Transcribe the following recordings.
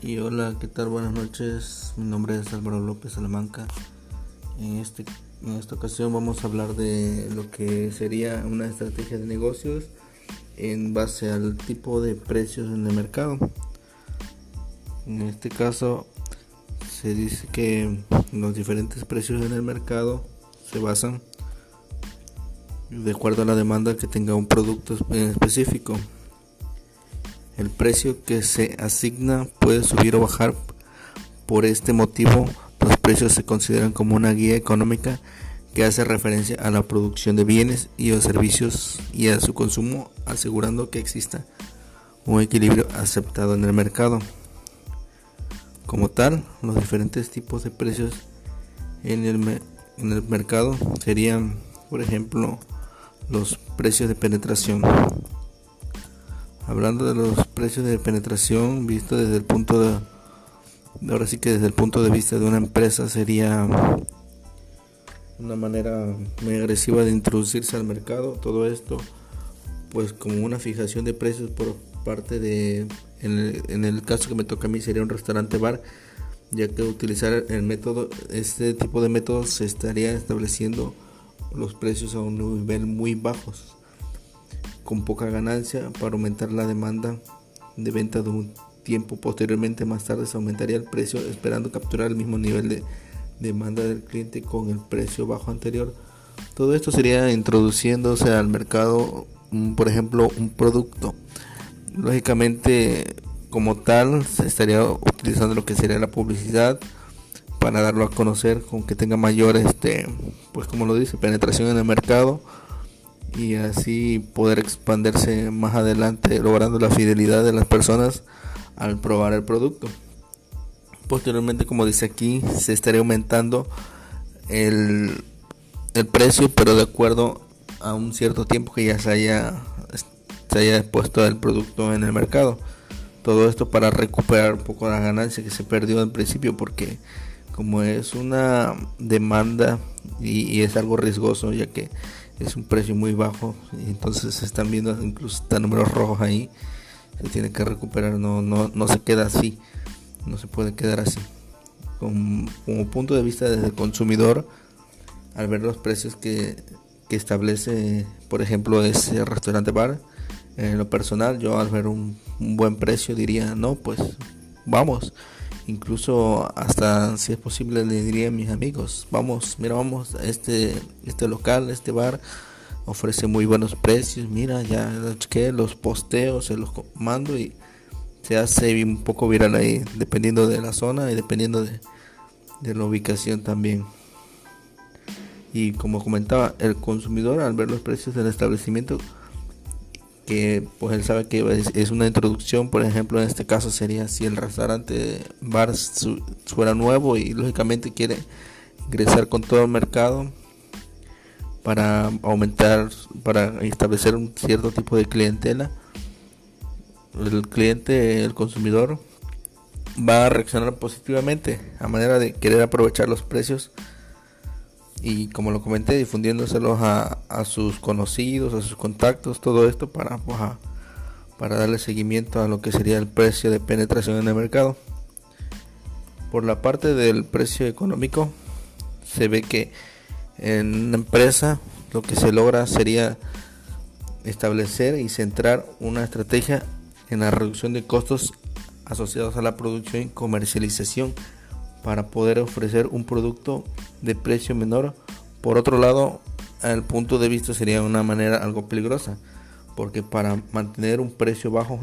Y hola, ¿qué tal? Buenas noches. Mi nombre es Álvaro López Salamanca. En, este, en esta ocasión vamos a hablar de lo que sería una estrategia de negocios en base al tipo de precios en el mercado. En este caso se dice que los diferentes precios en el mercado se basan de acuerdo a la demanda que tenga un producto en específico. El precio que se asigna puede subir o bajar. Por este motivo, los precios se consideran como una guía económica que hace referencia a la producción de bienes y o servicios y a su consumo, asegurando que exista un equilibrio aceptado en el mercado. Como tal, los diferentes tipos de precios en el, en el mercado serían, por ejemplo, los precios de penetración. Hablando de los precios de penetración visto desde el punto de ahora sí que desde el punto de vista de una empresa sería una manera muy agresiva de introducirse al mercado todo esto pues como una fijación de precios por parte de en el, caso que me toca a mí sería un restaurante bar ya que utilizar el método este tipo de métodos se estaría estableciendo los precios a un nivel muy bajos con poca ganancia para aumentar la demanda de venta de un tiempo. Posteriormente, más tarde, se aumentaría el precio esperando capturar el mismo nivel de demanda del cliente con el precio bajo anterior. Todo esto sería introduciéndose al mercado, por ejemplo, un producto. Lógicamente, como tal, se estaría utilizando lo que sería la publicidad para darlo a conocer con que tenga mayor, este, pues como lo dice, penetración en el mercado y así poder expandirse más adelante logrando la fidelidad de las personas al probar el producto. Posteriormente, como dice aquí, se estaría aumentando el, el precio, pero de acuerdo a un cierto tiempo que ya se haya, se haya puesto el producto en el mercado. Todo esto para recuperar un poco la ganancia que se perdió al principio, porque como es una demanda y es algo riesgoso, ya que es un precio muy bajo entonces están viendo incluso están números rojos ahí se tiene que recuperar no no no se queda así no se puede quedar así. Como, punto de vista desde consumidor al ver los precios que, que establece por ejemplo ese restaurante bar en lo personal yo al ver un buen precio diría no pues vamos incluso hasta si es posible le diría a mis amigos vamos mira vamos este este local este bar ofrece muy buenos precios mira ya que los posteos se los mando y se hace un poco viral ahí dependiendo de la zona y dependiendo de, de la ubicación también y como comentaba el consumidor al ver los precios del establecimiento que pues él sabe que es, una introducción, por ejemplo, en este caso sería si el restaurante bar fuera nuevo y lógicamente quiere ingresar con todo el mercado para aumentar, para establecer un cierto tipo de clientela, el cliente, el consumidor va a reaccionar positivamente a manera de querer aprovechar los precios y como lo comenté, difundiéndoselos a, a, sus conocidos, a sus contactos, todo esto para, pues, para darle seguimiento a lo que sería el precio de penetración en el mercado. Por la parte del precio económico, se ve que en una empresa lo que se logra sería establecer y centrar una estrategia en la reducción de costos asociados a la producción y comercialización para poder ofrecer un producto de precio menor. Por otro lado, el punto de vista sería una manera algo peligrosa, porque para mantener un precio bajo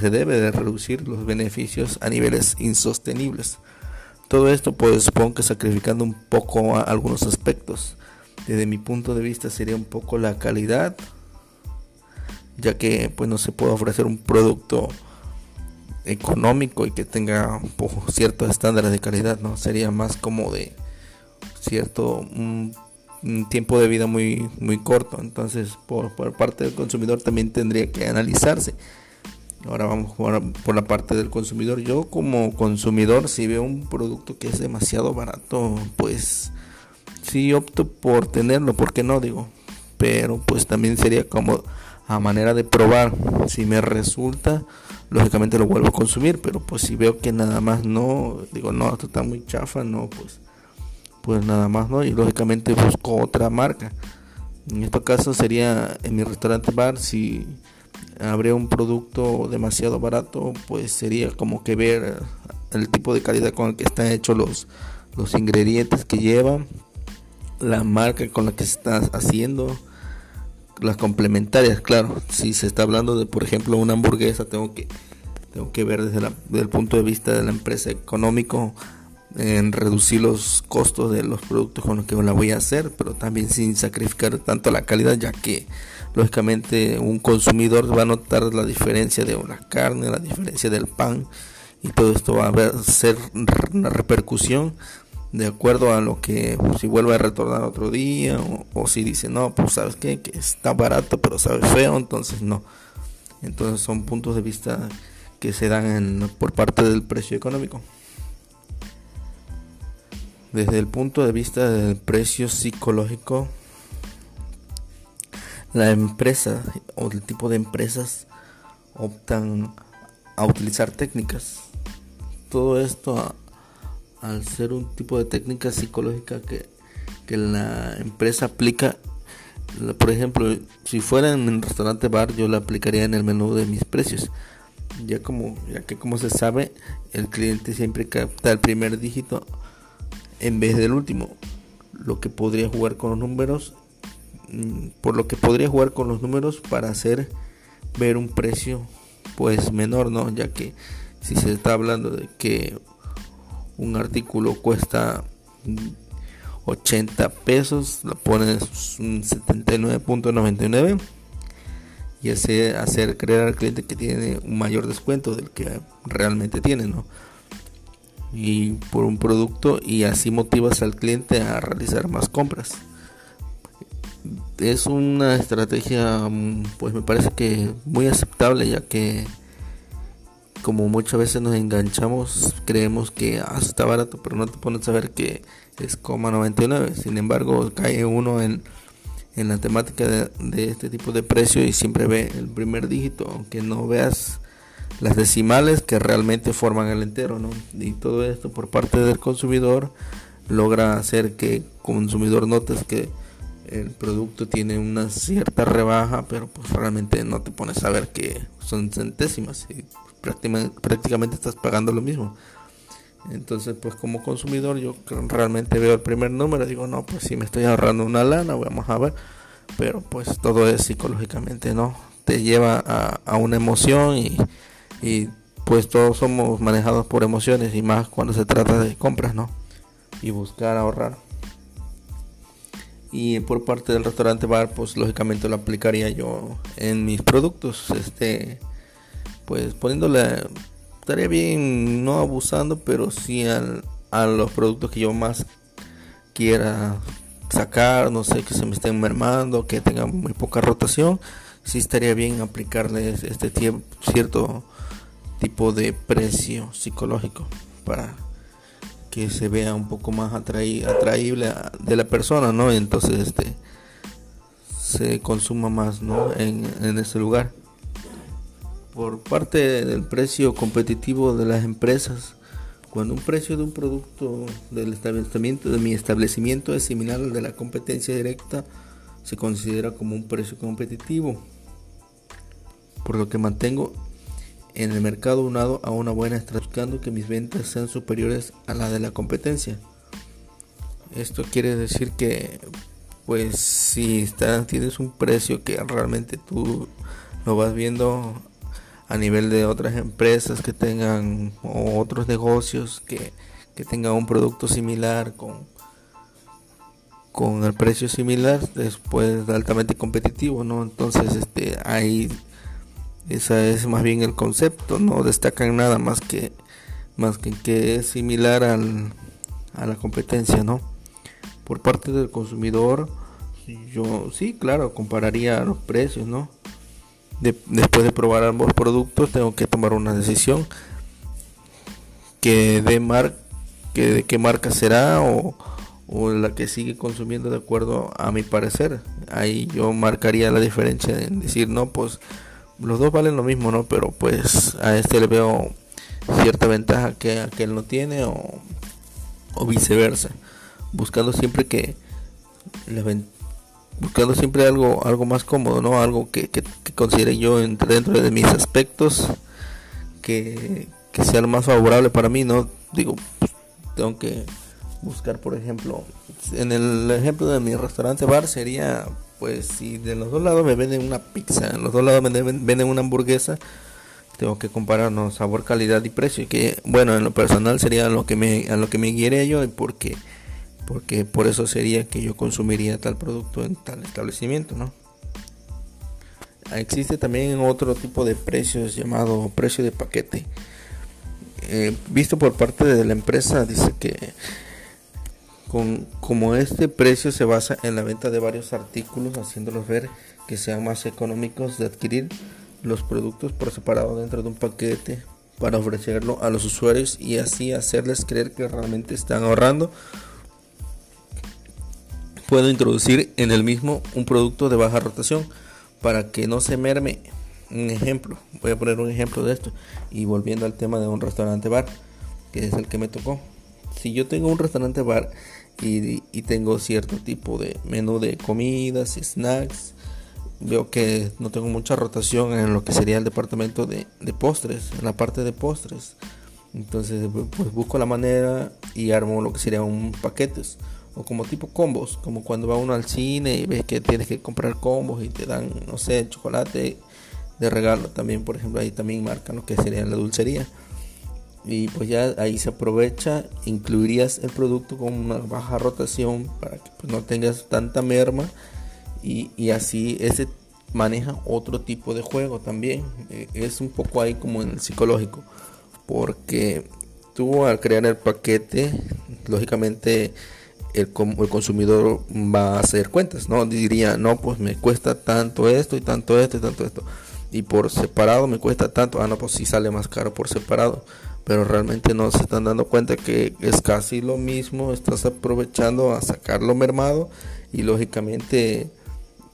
se debe de reducir los beneficios a niveles insostenibles. Todo esto pues supongo que sacrificando un poco algunos aspectos. Desde mi punto de vista sería un poco la calidad, ya que pues no se puede ofrecer un producto económico y que tenga ciertos estándares de calidad, ¿no? Sería más como de cierto un, tiempo de vida muy muy corto. Entonces, por, por, parte del consumidor también tendría que analizarse. Ahora vamos por, por la parte del consumidor. Yo como consumidor, si veo un producto que es demasiado barato, pues sí opto por tenerlo, porque no digo, pero pues también sería como a manera de probar. Si me resulta, lógicamente lo vuelvo a consumir, pero pues si veo que nada más no, digo, no, esto está muy chafa, no, pues, pues nada más no, y lógicamente busco otra marca. En este caso sería en mi restaurante bar, si habría un producto demasiado barato, pues sería como que ver el tipo de calidad con el que están hechos los, los ingredientes que lleva, la marca con la que se está haciendo, las complementarias, claro. Si se está hablando de, por ejemplo, una hamburguesa, tengo que, tengo que ver desde, el punto de vista de la empresa económico en reducir los costos de los productos con los que la voy a hacer, pero también sin sacrificar tanto la calidad, ya que lógicamente un consumidor va a notar la diferencia de una carne, la diferencia del pan, y todo esto va a ser una repercusión de acuerdo a lo que si vuelve a retornar otro día o, si dice no pues sabes qué que está barato pero sabe feo entonces no. Entonces son puntos de vista que se dan por parte del precio económico. Desde el punto de vista del precio psicológico la empresa o el tipo de empresas optan a utilizar técnicas. Todo esto al ser un tipo de técnica psicológica que, la empresa aplica, por ejemplo, si fuera en un restaurante bar, yo la aplicaría en el menú de mis precios. Ya como, ya que como se sabe, el cliente siempre capta el primer dígito en vez del último. Lo que podría jugar con los números, mm, por lo que podría jugar con los números para hacer ver un precio pues menor, ¿no? Ya que si se está hablando de que un artículo cuesta 80 pesos, lo pones un 79.99 y hace hacer creer al cliente que tiene un mayor descuento del que realmente tiene, ¿no? Y por un producto y así motivas al cliente a realizar más compras. Es una estrategia pues me parece que muy aceptable ya que como muchas veces nos enganchamos, creemos que ah, está barato, pero no te pones a ver que es 99. Sin embargo, cae uno en, en la temática de, este tipo de precio y siempre ve el primer dígito, aunque no veas las decimales que realmente forman el entero, ¿no? Y todo esto por parte del consumidor logra hacer que el consumidor notes que el producto tiene una cierta rebaja, pero pues realmente no te pones a ver que son centésimas prácticamente, estás pagando lo mismo. Entonces, pues como consumidor yo realmente veo el primer número, digo, no, pues si me estoy ahorrando una lana, vamos a ver. Pero pues todo es psicológicamente, ¿no? Te lleva a, una emoción y, y pues todos somos manejados por emociones y más cuando se trata de compras, ¿no? Y buscar ahorrar. Y por parte del restaurante bar, pues lógicamente lo aplicaría yo en mis productos. Este, pues poniéndole, estaría bien, no abusando, pero sí a los productos que yo más quiera sacar, no sé, que se me estén mermando, que tengan muy poca rotación, sí estaría bien aplicarles este tiempo, cierto tipo de precio psicológico para que se vea un poco más atraíble de la persona, ¿no? Entonces, este se consuma más, ¿no? En, en ese lugar por parte del precio competitivo de las empresas. Cuando un precio de un producto del establecimiento de mi establecimiento es similar al de la competencia directa, se considera como un precio competitivo. Por lo que mantengo en el mercado unado a una buena estrategia, buscando que mis ventas sean superiores a la de la competencia. Esto quiere decir que, pues, si tienes un precio que realmente tú lo vas viendo a nivel de otras empresas que tengan o otros negocios que, que tengan un producto similar con con el precio similar después altamente competitivo no entonces este ahí esa es más bien el concepto no destacan nada más que más que que es similar al, a la competencia no por parte del consumidor yo sí claro compararía los precios no después de probar ambos productos tengo que tomar una decisión que de mar que de qué marca será o, la que sigue consumiendo de acuerdo a mi parecer. Ahí yo marcaría la diferencia en decir, no, pues los dos valen lo mismo, ¿no? Pero pues a este le veo cierta ventaja que aquel no tiene o, viceversa. Buscando siempre que buscando siempre algo algo más cómodo, ¿no? Algo que, que, considere yo entre dentro de mis aspectos que, que sea lo más favorable para mí, ¿no? Digo, pues, tengo que buscar, por ejemplo, en el ejemplo de mi restaurante bar sería, pues, si de los dos lados me venden una pizza, en los dos lados me venden una hamburguesa, tengo que compararnos sabor, calidad y precio, que bueno, en lo personal sería lo que me, a lo que me guiaría yo, porque, porque por eso sería que yo consumiría tal producto en tal establecimiento, ¿no? Existe también otro tipo de precios llamado precio de paquete. Eh, visto por parte de la empresa, dice que con, como este precio se basa en la venta de varios artículos, haciéndolos ver que sean más económicos de adquirir los productos por separado dentro de un paquete para ofrecerlo a los usuarios y así hacerles creer que realmente están ahorrando. Puedo introducir en el mismo un producto de baja rotación para que no se merme. Un ejemplo, voy a poner un ejemplo de esto y volviendo al tema de un restaurante bar, que es el que me tocó. Si yo tengo un restaurante bar y, tengo cierto tipo de menú de comidas, y snacks. Veo que no tengo mucha rotación en lo que sería el departamento de, postres, en la parte de postres. Entonces pues busco la manera y armo lo que sería un paquetes o como tipo combos, como cuando va uno al cine y ves que tienes que comprar combos y te dan, no sé, chocolate de regalo también, por ejemplo, ahí también marcan lo que sería la dulcería y pues ya ahí se aprovecha, incluirías el producto con una baja rotación para que pues, no tengas tanta merma y, y, así ese maneja otro tipo de juego también. Eh, es un poco ahí como en el psicológico, porque tú al crear el paquete, lógicamente el, el consumidor va a hacer cuentas, ¿no? Diría, no, pues me cuesta tanto esto y tanto esto y tanto esto. Y por separado me cuesta tanto, ah, no, pues sí sale más caro por separado pero realmente no se están dando cuenta que es casi lo mismo, estás aprovechando a sacarlo mermado y lógicamente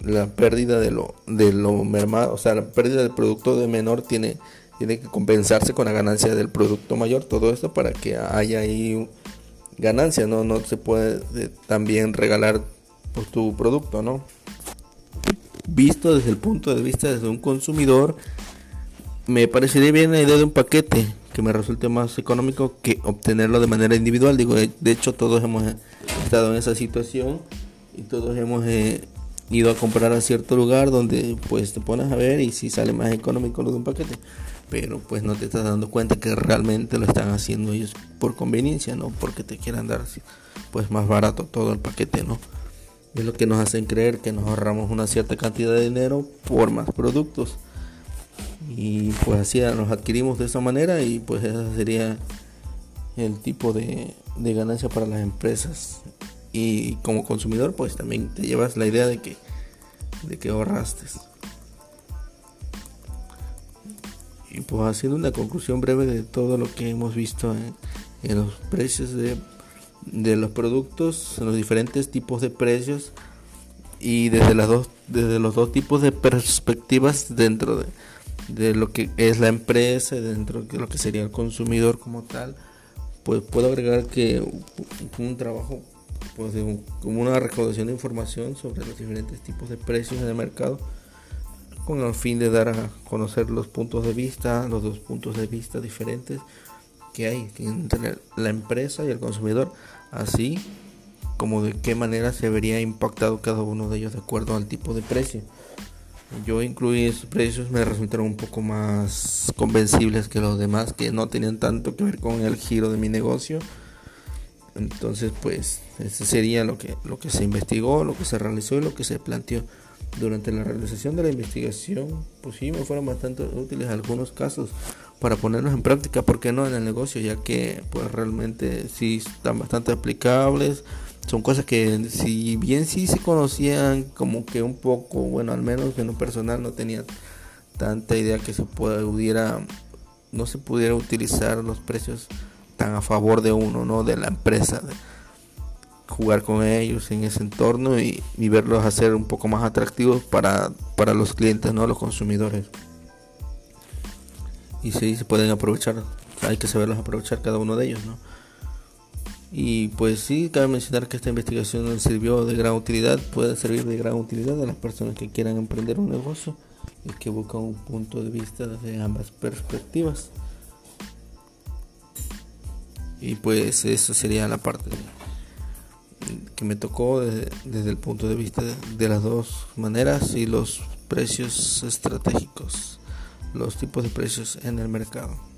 la pérdida de lo, de lo mermado, o sea, la pérdida del producto de menor tiene, tiene que compensarse con la ganancia del producto mayor, todo esto para que haya ahí ganancia, no, no se puede también regalar pues, tu producto, ¿no? Visto desde el punto de vista de un consumidor, me parecería bien la idea de un paquete que me resulte más económico que obtenerlo de manera individual. Digo, de, hecho todos hemos estado en esa situación y todos hemos eh, ido a comprar a cierto lugar donde pues te pones a ver y si sale más económico lo de un paquete. Pero pues no te estás dando cuenta que realmente lo están haciendo ellos por conveniencia, no porque te quieran dar pues más barato todo el paquete, ¿no? Es lo que nos hacen creer que nos ahorramos una cierta cantidad de dinero por más productos. Y pues así nos adquirimos de esa manera y pues ese sería el tipo de, de ganancia para las empresas. Y como consumidor pues también te llevas la idea de que de que ahorraste y pues haciendo una conclusión breve de todo lo que hemos visto en, los precios de, de los productos en los diferentes tipos de precios y desde las dos desde los dos tipos de perspectivas dentro de de lo que es la empresa, dentro de lo que sería el consumidor como tal, pues puedo agregar que un trabajo pues como una recaudación de información sobre los diferentes tipos de precios en el mercado con el fin de dar a conocer los puntos de vista, los dos puntos de vista diferentes que hay entre la empresa y el consumidor, así como de qué manera se vería impactado cada uno de ellos de acuerdo al tipo de precio. Yo incluí esos precios, me resultaron un poco más convencibles que los demás, que no tenían tanto que ver con el giro de mi negocio. Entonces, pues, ese sería lo que, lo que se investigó, lo que se realizó y lo que se planteó. Durante la realización de la investigación, pues sí, me fueron bastante útiles algunos casos para ponerlos en práctica, ¿por qué no en el negocio? Ya que, pues, realmente sí están bastante aplicables son cosas que si bien sí se conocían como que un poco, bueno, al menos en lo personal no tenía tanta idea que se pudiera, no se pudiera utilizar los precios tan a favor de uno, ¿no? De la empresa. Jugar con ellos en ese entorno y, verlos hacer un poco más atractivos para, para los clientes, no los consumidores. Y sí, se pueden aprovechar, hay que saberlos aprovechar cada uno de ellos, ¿no? Y pues sí, cabe mencionar que esta investigación sirvió de gran utilidad, puede servir de gran utilidad a las personas que quieran emprender un negocio y que buscan un punto de vista de ambas perspectivas. Y pues eso sería la parte que me tocó desde, el punto de vista de las dos maneras y los precios estratégicos, los tipos de precios en el mercado.